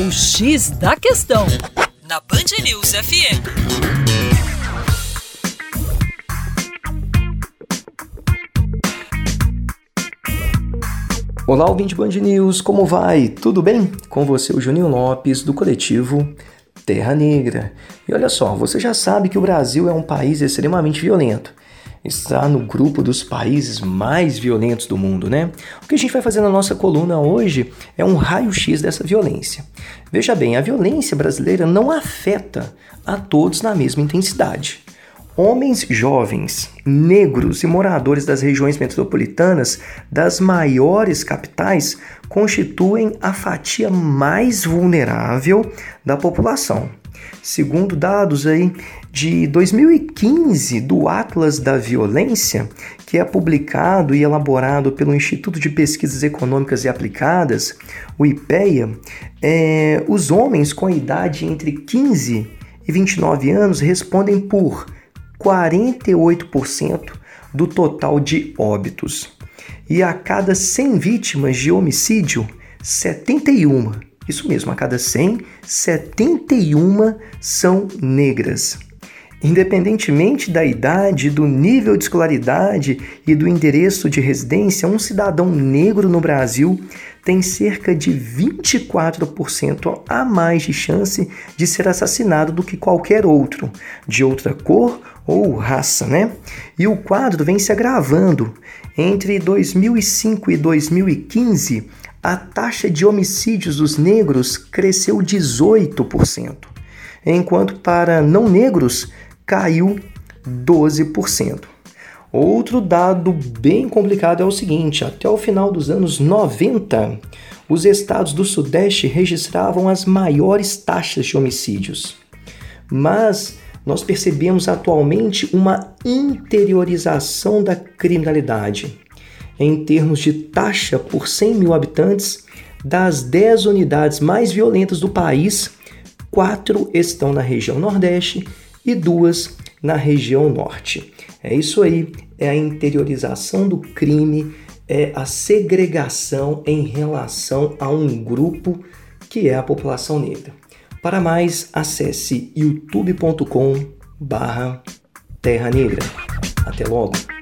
O X da Questão, na Band News FM. Olá, ouvinte Band News, como vai? Tudo bem? Com você, o Juninho Lopes, do coletivo Terra Negra. E olha só, você já sabe que o Brasil é um país extremamente violento está no grupo dos países mais violentos do mundo, né? O que a gente vai fazer na nossa coluna hoje é um raio-x dessa violência. Veja bem, a violência brasileira não afeta a todos na mesma intensidade. Homens jovens, negros e moradores das regiões metropolitanas das maiores capitais constituem a fatia mais vulnerável da população. Segundo dados aí de 2015 do Atlas da Violência, que é publicado e elaborado pelo Instituto de Pesquisas Econômicas e Aplicadas, o IPEA, é, os homens com idade entre 15 e 29 anos respondem por 48% do total de óbitos. E a cada 100 vítimas de homicídio, 71 isso mesmo, a cada 100, 71 são negras. Independentemente da idade, do nível de escolaridade e do endereço de residência, um cidadão negro no Brasil tem cerca de 24% a mais de chance de ser assassinado do que qualquer outro, de outra cor ou raça, né? E o quadro vem se agravando. Entre 2005 e 2015, a taxa de homicídios dos negros cresceu 18%, enquanto para não negros caiu 12%. Outro dado bem complicado é o seguinte: até o final dos anos 90, os estados do Sudeste registravam as maiores taxas de homicídios. Mas nós percebemos atualmente uma interiorização da criminalidade em termos de taxa por 100 mil habitantes, das 10 unidades mais violentas do país, quatro estão na região Nordeste e duas na região Norte. É isso aí, é a interiorização do crime, é a segregação em relação a um grupo que é a população negra. Para mais, acesse youtube.com barra Terra Negra. Até logo!